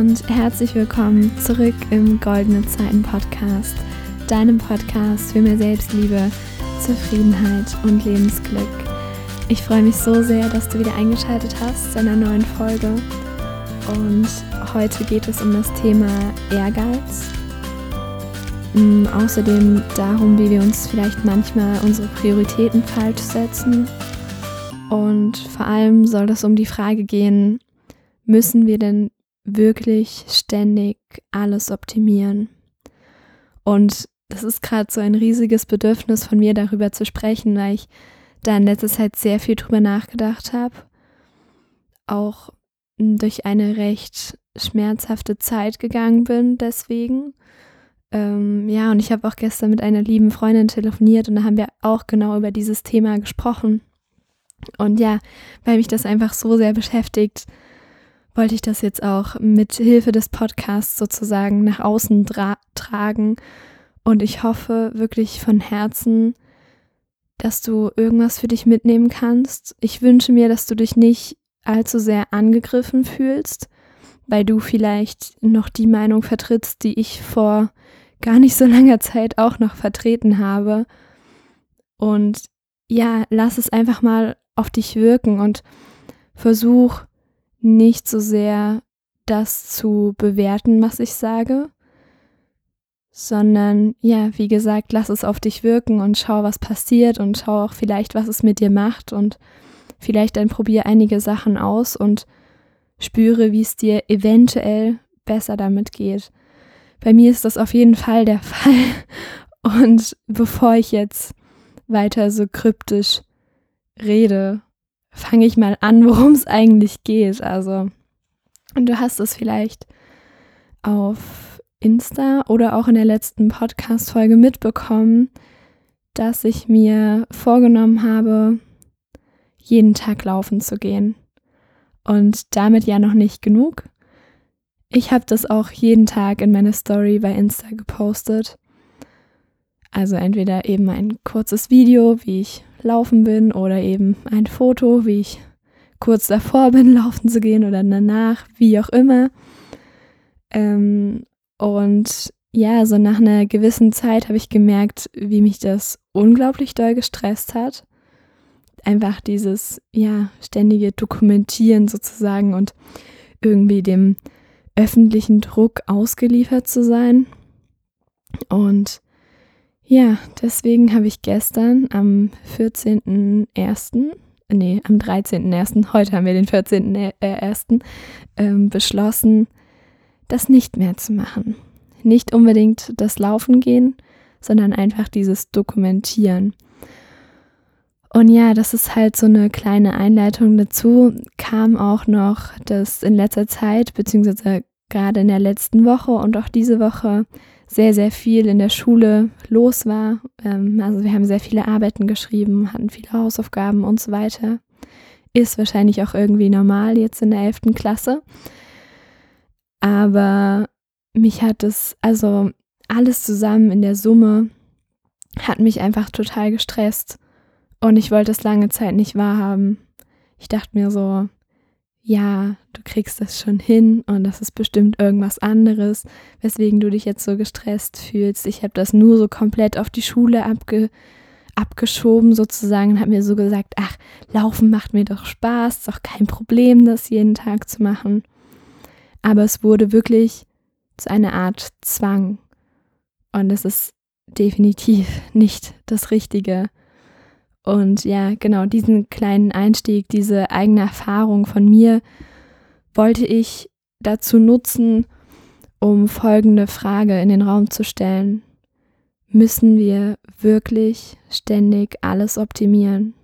und herzlich willkommen zurück im Goldene Zeiten Podcast, deinem Podcast für mehr Selbstliebe, Zufriedenheit und Lebensglück. Ich freue mich so sehr, dass du wieder eingeschaltet hast zu einer neuen Folge und heute geht es um das Thema Ehrgeiz. Mm, außerdem darum, wie wir uns vielleicht manchmal unsere Prioritäten falsch setzen. Und vor allem soll es um die Frage gehen, müssen wir denn wirklich ständig alles optimieren? Und das ist gerade so ein riesiges Bedürfnis von mir, darüber zu sprechen, weil ich da in letzter Zeit sehr viel drüber nachgedacht habe. Auch durch eine recht schmerzhafte Zeit gegangen bin deswegen. Ähm, ja, und ich habe auch gestern mit einer lieben Freundin telefoniert und da haben wir auch genau über dieses Thema gesprochen. Und ja, weil mich das einfach so sehr beschäftigt, wollte ich das jetzt auch mit Hilfe des Podcasts sozusagen nach außen tragen. Und ich hoffe wirklich von Herzen, dass du irgendwas für dich mitnehmen kannst. Ich wünsche mir, dass du dich nicht allzu sehr angegriffen fühlst, weil du vielleicht noch die Meinung vertrittst, die ich vor gar nicht so langer Zeit auch noch vertreten habe. Und ja, lass es einfach mal auf dich wirken und versuch nicht so sehr das zu bewerten, was ich sage, sondern ja, wie gesagt, lass es auf dich wirken und schau, was passiert und schau auch vielleicht, was es mit dir macht und vielleicht dann probier einige Sachen aus und spüre, wie es dir eventuell besser damit geht. Bei mir ist das auf jeden Fall der Fall. Und bevor ich jetzt weiter so kryptisch rede, fange ich mal an, worum es eigentlich geht. Also, und du hast es vielleicht auf Insta oder auch in der letzten Podcast-Folge mitbekommen, dass ich mir vorgenommen habe, jeden Tag laufen zu gehen. Und damit ja noch nicht genug. Ich habe das auch jeden Tag in meine Story bei Insta gepostet. Also entweder eben ein kurzes Video, wie ich laufen bin, oder eben ein Foto, wie ich kurz davor bin, laufen zu gehen oder danach, wie auch immer. Ähm, und ja, so nach einer gewissen Zeit habe ich gemerkt, wie mich das unglaublich doll gestresst hat. Einfach dieses, ja, ständige Dokumentieren sozusagen und irgendwie dem öffentlichen Druck ausgeliefert zu sein. Und ja, deswegen habe ich gestern am 14.01., nee, am 13.01., heute haben wir den 14.01., ähm, beschlossen, das nicht mehr zu machen. Nicht unbedingt das Laufen gehen, sondern einfach dieses Dokumentieren. Und ja, das ist halt so eine kleine Einleitung dazu. Kam auch noch, dass in letzter Zeit, beziehungsweise gerade in der letzten Woche und auch diese Woche sehr, sehr viel in der Schule los war. Ähm, also wir haben sehr viele Arbeiten geschrieben, hatten viele Hausaufgaben und so weiter. Ist wahrscheinlich auch irgendwie normal jetzt in der 11. Klasse. Aber mich hat es, also alles zusammen in der Summe, hat mich einfach total gestresst. Und ich wollte es lange Zeit nicht wahrhaben. Ich dachte mir so, ja, du kriegst das schon hin und das ist bestimmt irgendwas anderes, weswegen du dich jetzt so gestresst fühlst. Ich habe das nur so komplett auf die Schule abge abgeschoben sozusagen und habe mir so gesagt, ach, laufen macht mir doch Spaß, ist auch kein Problem, das jeden Tag zu machen. Aber es wurde wirklich zu einer Art Zwang und es ist definitiv nicht das Richtige. Und ja, genau, diesen kleinen Einstieg, diese eigene Erfahrung von mir wollte ich dazu nutzen, um folgende Frage in den Raum zu stellen. Müssen wir wirklich ständig alles optimieren?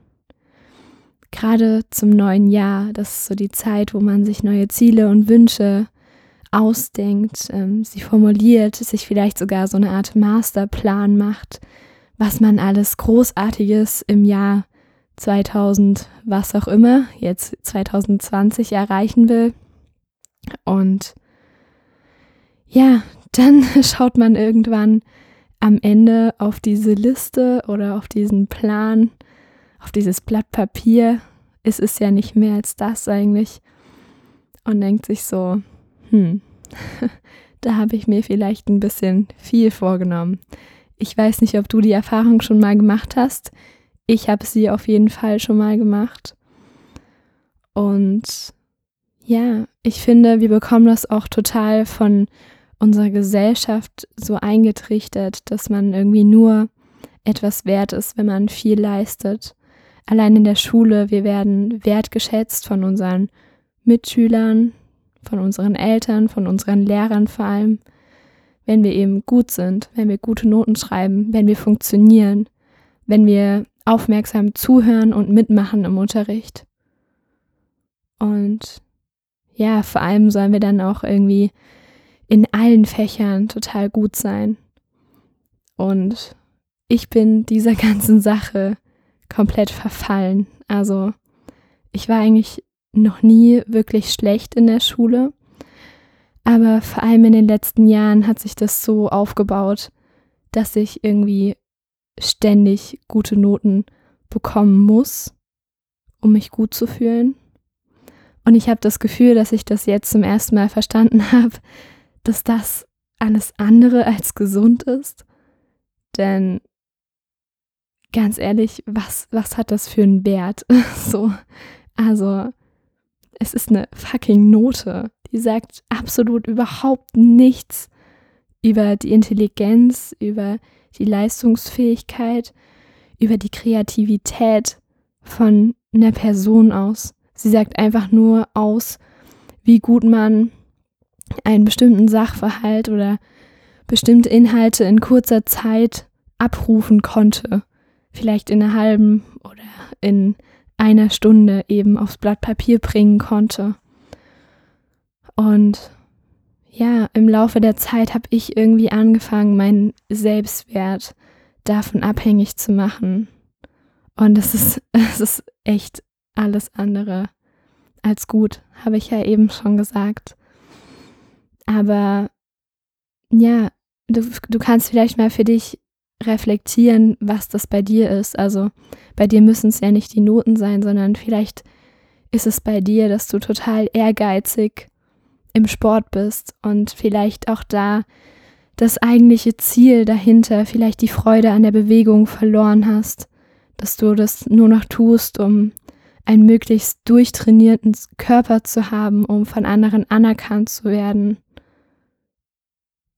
Gerade zum neuen Jahr, das ist so die Zeit, wo man sich neue Ziele und Wünsche ausdenkt, ähm, sie formuliert, sich vielleicht sogar so eine Art Masterplan macht, was man alles Großartiges im Jahr 2000, was auch immer, jetzt 2020 erreichen will. Und ja, dann schaut man irgendwann am Ende auf diese Liste oder auf diesen Plan, auf dieses Blatt Papier. Es ist ja nicht mehr als das eigentlich. Und denkt sich so, hm, da habe ich mir vielleicht ein bisschen viel vorgenommen. Ich weiß nicht, ob du die Erfahrung schon mal gemacht hast. Ich habe sie auf jeden Fall schon mal gemacht. Und ja, ich finde, wir bekommen das auch total von unserer Gesellschaft so eingetrichtert, dass man irgendwie nur etwas wert ist, wenn man viel leistet. Allein in der Schule, wir werden wertgeschätzt von unseren Mitschülern, von unseren Eltern, von unseren Lehrern vor allem, wenn wir eben gut sind, wenn wir gute Noten schreiben, wenn wir funktionieren, wenn wir aufmerksam zuhören und mitmachen im Unterricht. Und ja, vor allem sollen wir dann auch irgendwie in allen Fächern total gut sein. Und ich bin dieser ganzen Sache komplett verfallen. Also ich war eigentlich noch nie wirklich schlecht in der Schule. Aber vor allem in den letzten Jahren hat sich das so aufgebaut, dass ich irgendwie ständig gute Noten bekommen muss, um mich gut zu fühlen. Und ich habe das Gefühl, dass ich das jetzt zum ersten Mal verstanden habe, dass das alles andere als gesund ist. Denn ganz ehrlich, was, was hat das für einen Wert? so, also es ist eine fucking Note. Die sagt absolut überhaupt nichts über die Intelligenz, über die Leistungsfähigkeit, über die Kreativität von einer Person aus. Sie sagt einfach nur aus, wie gut man einen bestimmten Sachverhalt oder bestimmte Inhalte in kurzer Zeit abrufen konnte. Vielleicht in einer halben oder in einer Stunde eben aufs Blatt Papier bringen konnte. Und ja, im Laufe der Zeit habe ich irgendwie angefangen, meinen Selbstwert davon abhängig zu machen. Und es ist, es ist echt alles andere als gut, habe ich ja eben schon gesagt. Aber ja, du, du kannst vielleicht mal für dich reflektieren, was das bei dir ist. Also bei dir müssen es ja nicht die Noten sein, sondern vielleicht ist es bei dir, dass du total ehrgeizig im Sport bist und vielleicht auch da das eigentliche Ziel dahinter, vielleicht die Freude an der Bewegung verloren hast, dass du das nur noch tust, um einen möglichst durchtrainierten Körper zu haben, um von anderen anerkannt zu werden.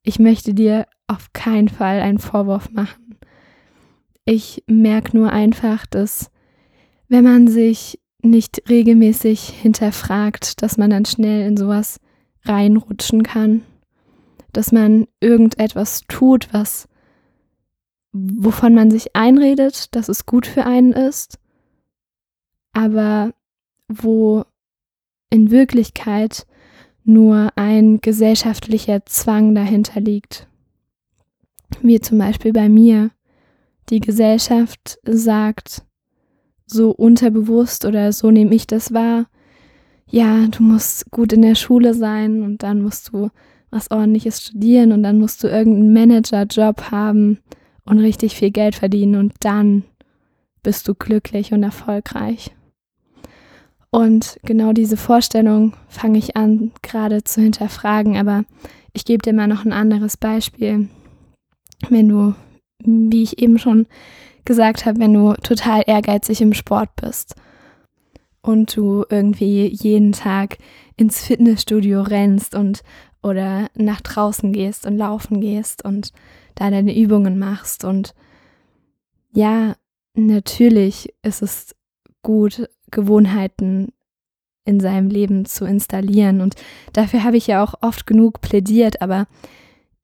Ich möchte dir auf keinen Fall einen Vorwurf machen. Ich merke nur einfach, dass wenn man sich nicht regelmäßig hinterfragt, dass man dann schnell in sowas reinrutschen kann, dass man irgendetwas tut, was wovon man sich einredet, dass es gut für einen ist, aber wo in Wirklichkeit nur ein gesellschaftlicher Zwang dahinter liegt. Wie zum Beispiel bei mir. Die Gesellschaft sagt so unterbewusst oder so nehme ich das wahr, ja, du musst gut in der Schule sein und dann musst du was ordentliches studieren und dann musst du irgendeinen Managerjob haben und richtig viel Geld verdienen und dann bist du glücklich und erfolgreich. Und genau diese Vorstellung fange ich an gerade zu hinterfragen, aber ich gebe dir mal noch ein anderes Beispiel. Wenn du, wie ich eben schon gesagt habe, wenn du total ehrgeizig im Sport bist und du irgendwie jeden Tag ins Fitnessstudio rennst und oder nach draußen gehst und laufen gehst und da deine Übungen machst und ja, natürlich ist es gut, Gewohnheiten in seinem Leben zu installieren. Und dafür habe ich ja auch oft genug plädiert, aber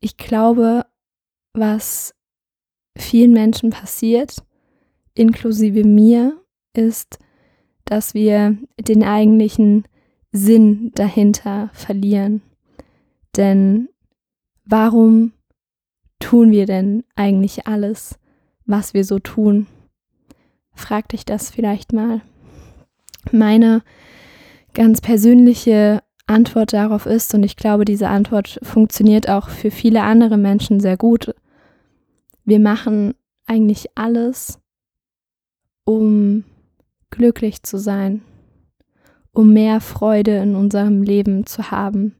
ich glaube, was vielen Menschen passiert, inklusive mir, ist, dass wir den eigentlichen Sinn dahinter verlieren. Denn warum tun wir denn eigentlich alles, was wir so tun? Frag dich das vielleicht mal. Meine ganz persönliche Antwort darauf ist, und ich glaube, diese Antwort funktioniert auch für viele andere Menschen sehr gut, wir machen eigentlich alles, um glücklich zu sein, um mehr Freude in unserem Leben zu haben,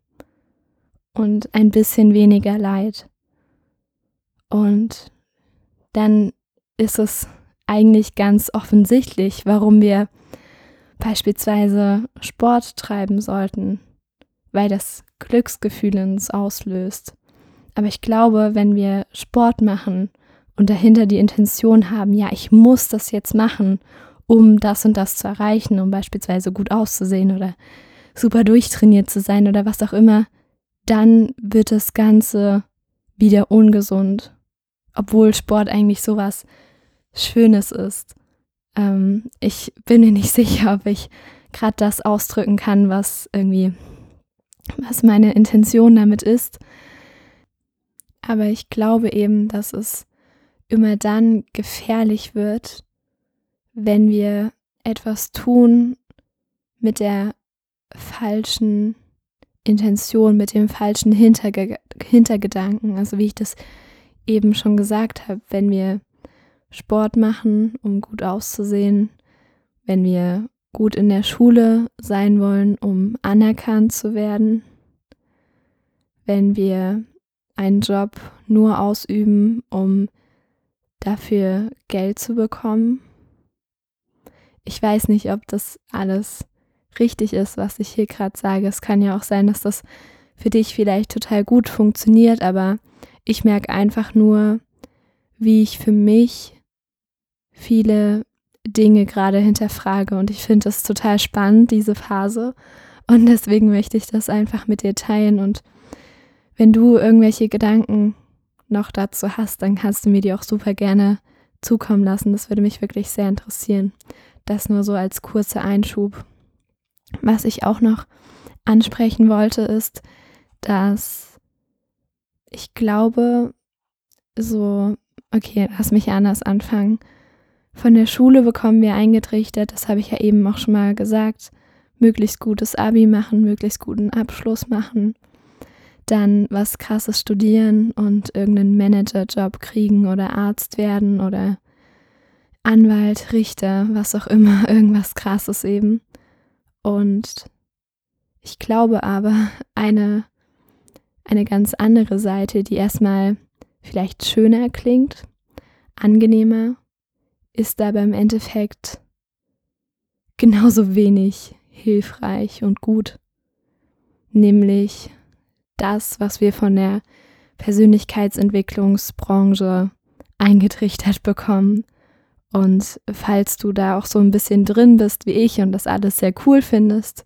und ein bisschen weniger Leid. Und dann ist es eigentlich ganz offensichtlich, warum wir beispielsweise Sport treiben sollten, weil das Glücksgefühl uns auslöst. Aber ich glaube, wenn wir Sport machen und dahinter die Intention haben, ja, ich muss das jetzt machen, um das und das zu erreichen, um beispielsweise gut auszusehen oder super durchtrainiert zu sein oder was auch immer, dann wird das Ganze wieder ungesund. Obwohl Sport eigentlich sowas Schönes ist. Ähm, ich bin mir nicht sicher, ob ich gerade das ausdrücken kann, was irgendwie, was meine Intention damit ist. Aber ich glaube eben, dass es immer dann gefährlich wird, wenn wir etwas tun mit der falschen Intention, mit dem falschen Hinterge Hintergedanken. Also wie ich das eben schon gesagt habe, wenn wir Sport machen, um gut auszusehen, wenn wir gut in der Schule sein wollen, um anerkannt zu werden, wenn wir einen Job nur ausüben, um dafür Geld zu bekommen. Ich weiß nicht, ob das alles richtig ist, was ich hier gerade sage. Es kann ja auch sein, dass das für dich vielleicht total gut funktioniert, aber ich merke einfach nur, wie ich für mich viele Dinge gerade hinterfrage und ich finde das total spannend, diese Phase. Und deswegen möchte ich das einfach mit dir teilen. Und wenn du irgendwelche Gedanken noch dazu hast, dann kannst du mir die auch super gerne zukommen lassen. Das würde mich wirklich sehr interessieren. Das nur so als kurzer Einschub. Was ich auch noch ansprechen wollte, ist, dass ich glaube, so, okay, lass mich anders anfangen. Von der Schule bekommen wir eingetrichtert, das habe ich ja eben auch schon mal gesagt, möglichst gutes Abi machen, möglichst guten Abschluss machen, dann was krasses studieren und irgendeinen Managerjob kriegen oder Arzt werden oder Anwalt, Richter, was auch immer, irgendwas krasses eben. Und ich glaube aber, eine, eine ganz andere Seite, die erstmal vielleicht schöner klingt, angenehmer, ist aber im Endeffekt genauso wenig hilfreich und gut. Nämlich das, was wir von der Persönlichkeitsentwicklungsbranche eingetrichtert bekommen. Und falls du da auch so ein bisschen drin bist wie ich und das alles sehr cool findest,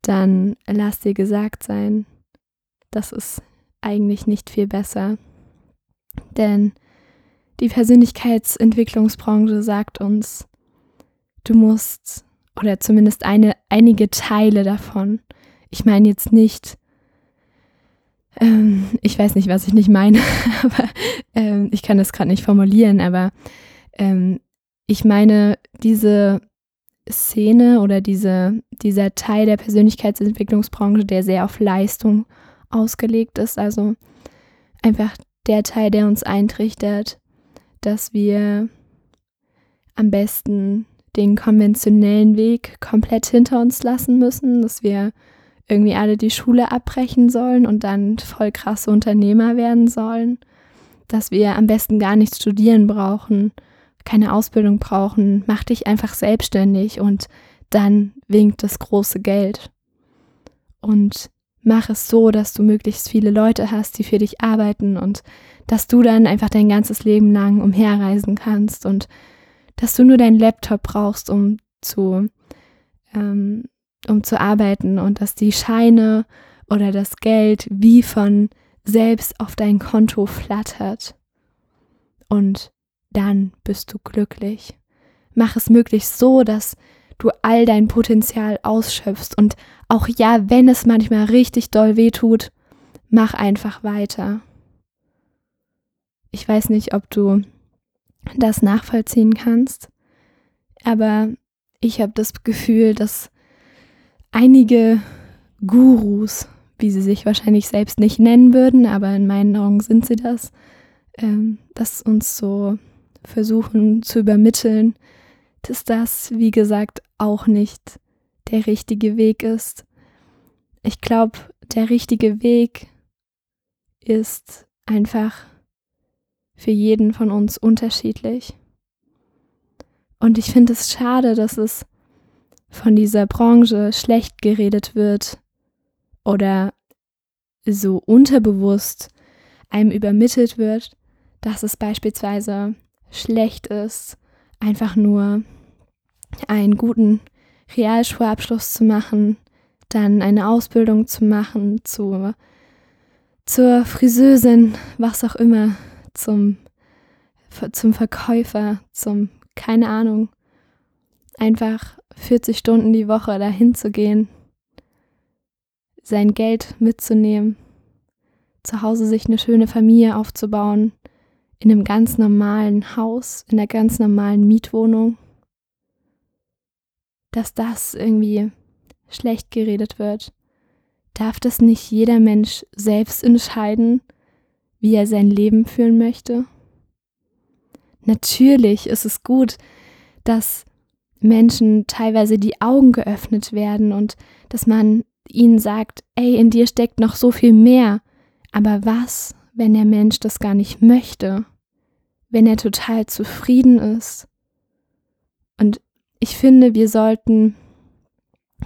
dann lass dir gesagt sein, das ist eigentlich nicht viel besser. Denn die Persönlichkeitsentwicklungsbranche sagt uns, du musst, oder zumindest eine, einige Teile davon, ich meine jetzt nicht, ähm, ich weiß nicht, was ich nicht meine, aber ähm, ich kann das gerade nicht formulieren, aber ähm, ich meine diese Szene oder diese, dieser Teil der Persönlichkeitsentwicklungsbranche, der sehr auf Leistung ausgelegt ist, also einfach der Teil, der uns eintrichtert, dass wir am besten den konventionellen Weg komplett hinter uns lassen müssen, dass wir irgendwie alle die Schule abbrechen sollen und dann voll krasse Unternehmer werden sollen, dass wir am besten gar nichts studieren brauchen, keine Ausbildung brauchen, mach dich einfach selbstständig und dann winkt das große Geld. Und mach es so, dass du möglichst viele Leute hast, die für dich arbeiten und dass du dann einfach dein ganzes Leben lang umherreisen kannst und dass du nur deinen Laptop brauchst, um zu, ähm, um zu arbeiten und dass die Scheine oder das Geld wie von selbst auf dein Konto flattert. Und dann bist du glücklich. Mach es möglichst so, dass du all dein Potenzial ausschöpfst und auch ja, wenn es manchmal richtig doll weh tut, mach einfach weiter. Ich weiß nicht, ob du das nachvollziehen kannst, aber ich habe das Gefühl, dass einige Gurus, wie sie sich wahrscheinlich selbst nicht nennen würden, aber in meinen Augen sind sie das, ähm, dass uns so versuchen zu übermitteln, dass das, wie gesagt, auch nicht der richtige Weg ist. Ich glaube, der richtige Weg ist einfach für jeden von uns unterschiedlich. Und ich finde es schade, dass es von dieser Branche schlecht geredet wird oder so unterbewusst einem übermittelt wird, dass es beispielsweise schlecht ist, einfach nur einen guten Realschulabschluss zu machen, dann eine Ausbildung zu machen zu, zur Friseusin, was auch immer, zum, zum Verkäufer, zum, keine Ahnung, einfach 40 Stunden die Woche dahin zu gehen, sein Geld mitzunehmen, zu Hause sich eine schöne Familie aufzubauen, in einem ganz normalen Haus, in einer ganz normalen Mietwohnung, dass das irgendwie schlecht geredet wird. Darf das nicht jeder Mensch selbst entscheiden, wie er sein Leben führen möchte? Natürlich ist es gut, dass Menschen teilweise die Augen geöffnet werden und dass man ihnen sagt, ey, in dir steckt noch so viel mehr. Aber was, wenn der Mensch das gar nicht möchte? Wenn er total zufrieden ist? Und ich finde, wir sollten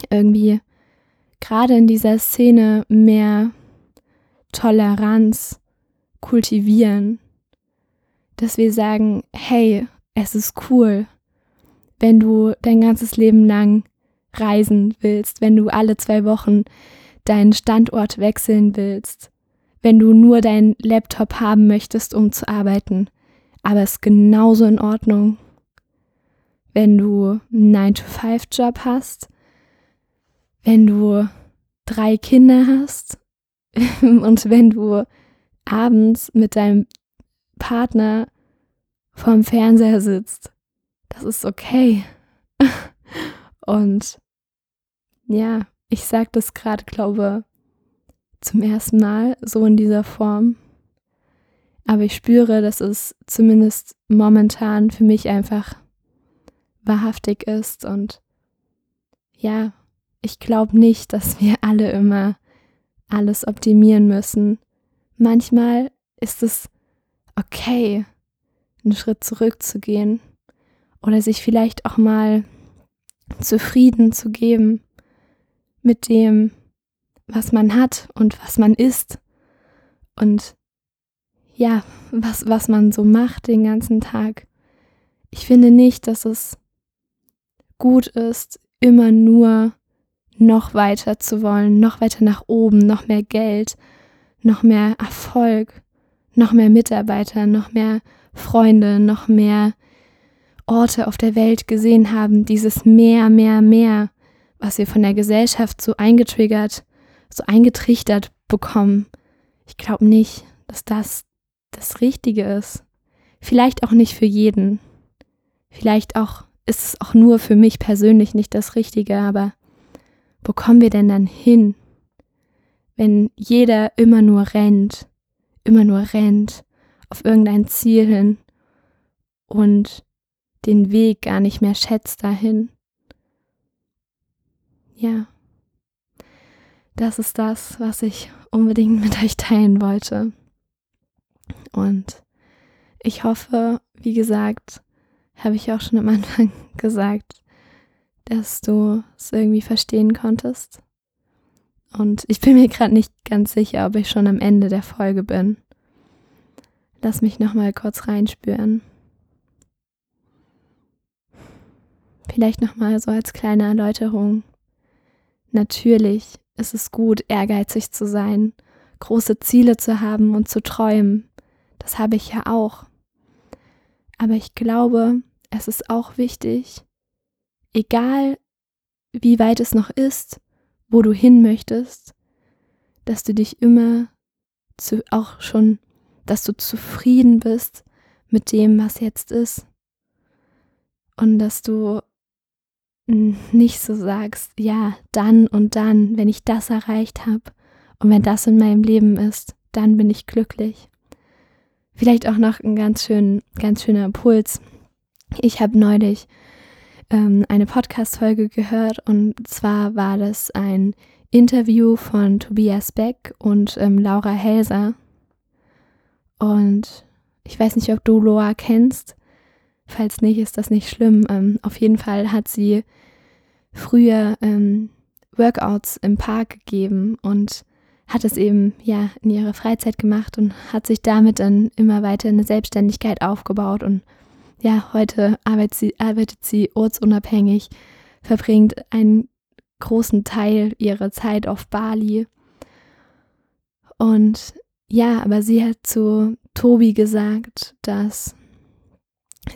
irgendwie gerade in dieser Szene mehr Toleranz kultivieren, dass wir sagen, hey, es ist cool, wenn du dein ganzes Leben lang reisen willst, wenn du alle zwei Wochen deinen Standort wechseln willst, wenn du nur deinen Laptop haben möchtest, um zu arbeiten. Aber es ist genauso in Ordnung, wenn du einen 9-to-5-Job hast, wenn du drei Kinder hast und wenn du abends mit deinem Partner vorm Fernseher sitzt. Das ist okay. Und ja, ich sage das gerade, glaube zum ersten Mal so in dieser Form. Aber ich spüre, dass es zumindest momentan für mich einfach wahrhaftig ist. Und ja, ich glaube nicht, dass wir alle immer alles optimieren müssen. Manchmal ist es okay, einen Schritt zurückzugehen oder sich vielleicht auch mal zufrieden zu geben mit dem, was man hat und was man ist und ja, was, was man so macht den ganzen Tag. Ich finde nicht, dass es gut ist, immer nur noch weiter zu wollen, noch weiter nach oben, noch mehr Geld, noch mehr Erfolg, noch mehr Mitarbeiter, noch mehr Freunde, noch mehr Orte auf der Welt gesehen haben, dieses mehr, mehr, mehr, was wir von der Gesellschaft so eingetriggert, so eingetrichtert bekommen. Ich glaube nicht, dass das das Richtige ist. Vielleicht auch nicht für jeden. Vielleicht auch ist es auch nur für mich persönlich nicht das Richtige, aber wo kommen wir denn dann hin, wenn jeder immer nur rennt, immer nur rennt auf irgendein Ziel hin und den Weg gar nicht mehr schätzt dahin? Ja, das ist das, was ich unbedingt mit euch teilen wollte. Und ich hoffe, wie gesagt, habe ich auch schon am Anfang gesagt, dass du es irgendwie verstehen konntest. Und ich bin mir gerade nicht ganz sicher, ob ich schon am Ende der Folge bin. Lass mich noch mal kurz reinspüren. Vielleicht noch mal so als kleine Erläuterung. Natürlich ist es gut, ehrgeizig zu sein, große Ziele zu haben und zu träumen. Das habe ich ja auch. Aber ich glaube, es ist auch wichtig, egal wie weit es noch ist, wo du hin möchtest, dass du dich immer zu, auch schon, dass du zufrieden bist mit dem, was jetzt ist. Und dass du nicht so sagst, ja, dann und dann, wenn ich das erreicht habe und wenn das in meinem Leben ist, dann bin ich glücklich. Vielleicht auch noch ein ganz schön, ganz schöner Impuls. Ich habe neulich ähm, eine Podcast-Folge gehört und zwar war das ein Interview von Tobias Beck und ähm, Laura Helser. Und ich weiß nicht, ob du Loa kennst. Falls nicht, ist das nicht schlimm. Ähm, auf jeden Fall hat sie früher ähm, Workouts im Park gegeben und hat es eben ja in ihrer Freizeit gemacht und hat sich damit dann immer weiter eine Selbstständigkeit aufgebaut und ja, heute arbeitet sie, arbeitet sie ortsunabhängig, verbringt einen großen Teil ihrer Zeit auf Bali. Und ja, aber sie hat zu Tobi gesagt, dass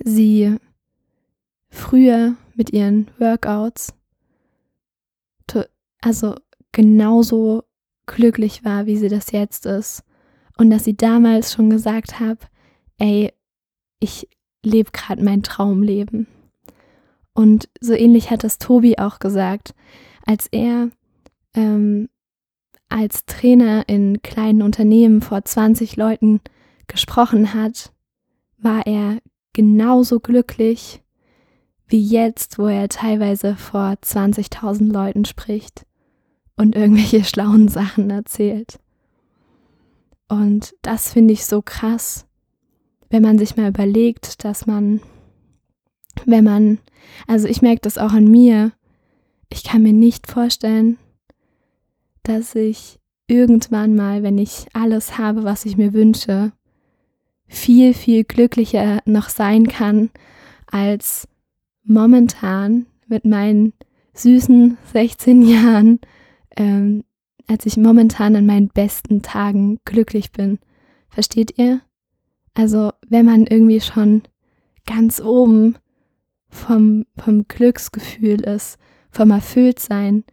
sie früher mit ihren Workouts also genauso glücklich war, wie sie das jetzt ist. Und dass sie damals schon gesagt hat, ey, ich lebe gerade mein Traumleben. Und so ähnlich hat das Tobi auch gesagt, als er ähm, als Trainer in kleinen Unternehmen vor 20 Leuten gesprochen hat, war er genauso glücklich wie jetzt, wo er teilweise vor 20.000 Leuten spricht und irgendwelche schlauen Sachen erzählt. Und das finde ich so krass, wenn man sich mal überlegt, dass man, wenn man, also ich merke das auch an mir, ich kann mir nicht vorstellen, dass ich irgendwann mal, wenn ich alles habe, was ich mir wünsche, viel, viel glücklicher noch sein kann als momentan mit meinen süßen 16 Jahren, ähm, als ich momentan an meinen besten Tagen glücklich bin. Versteht ihr? Also wenn man irgendwie schon ganz oben vom, vom Glücksgefühl ist, vom Erfülltsein,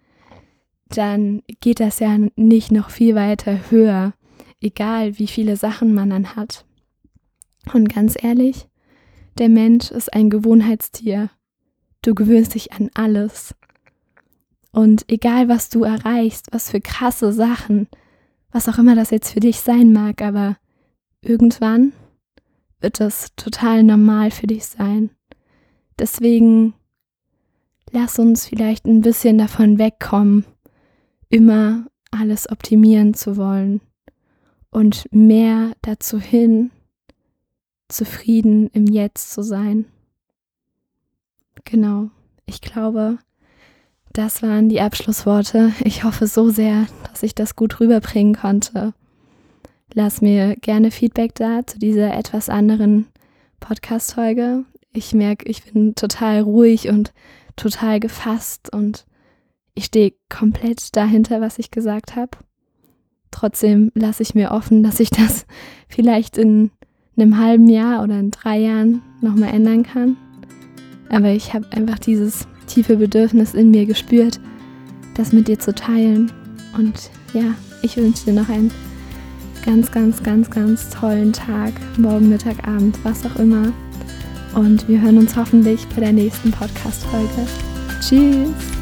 dann geht das ja nicht noch viel weiter höher, egal wie viele Sachen man dann hat. Und ganz ehrlich, der Mensch ist ein Gewohnheitstier. Du gewöhnst dich an alles. Und egal, was du erreichst, was für krasse Sachen, was auch immer das jetzt für dich sein mag, aber irgendwann wird das total normal für dich sein. Deswegen lass uns vielleicht ein bisschen davon wegkommen, immer alles optimieren zu wollen und mehr dazu hin, zufrieden im Jetzt zu sein. Genau, ich glaube, das waren die Abschlussworte. Ich hoffe so sehr, dass ich das gut rüberbringen konnte. Lass mir gerne Feedback da zu dieser etwas anderen Podcast-Folge. Ich merke, ich bin total ruhig und total gefasst und ich stehe komplett dahinter, was ich gesagt habe. Trotzdem lasse ich mir offen, dass ich das vielleicht in einem halben Jahr oder in drei Jahren nochmal ändern kann. Aber ich habe einfach dieses tiefe Bedürfnis in mir gespürt, das mit dir zu teilen. Und ja, ich wünsche dir noch einen ganz, ganz, ganz, ganz tollen Tag, morgen, Mittag, Abend, was auch immer. Und wir hören uns hoffentlich bei der nächsten Podcast-Folge. Tschüss!